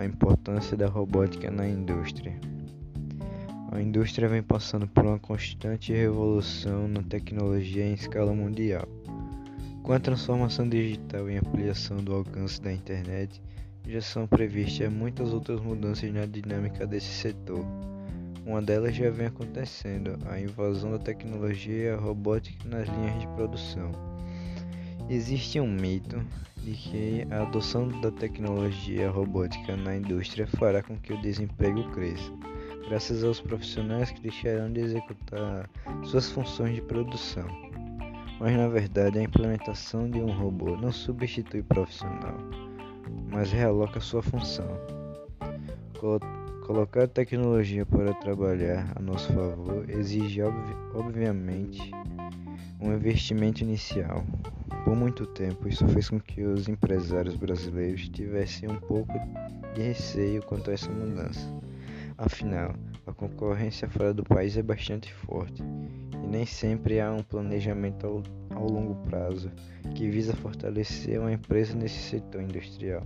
a importância da robótica na indústria. A indústria vem passando por uma constante revolução na tecnologia em escala mundial. Com a transformação digital e ampliação do alcance da internet, já são previstas muitas outras mudanças na dinâmica desse setor. Uma delas já vem acontecendo, a invasão da tecnologia robótica nas linhas de produção. Existe um mito de que a adoção da tecnologia robótica na indústria fará com que o desemprego cresça, graças aos profissionais que deixarão de executar suas funções de produção. Mas na verdade, a implementação de um robô não substitui o profissional, mas realoca sua função. Colocar a tecnologia para trabalhar a nosso favor exige, obviamente, um investimento inicial. Por muito tempo, isso fez com que os empresários brasileiros tivessem um pouco de receio quanto a essa mudança. Afinal, a concorrência fora do país é bastante forte e nem sempre há um planejamento ao, ao longo prazo que visa fortalecer uma empresa nesse setor industrial.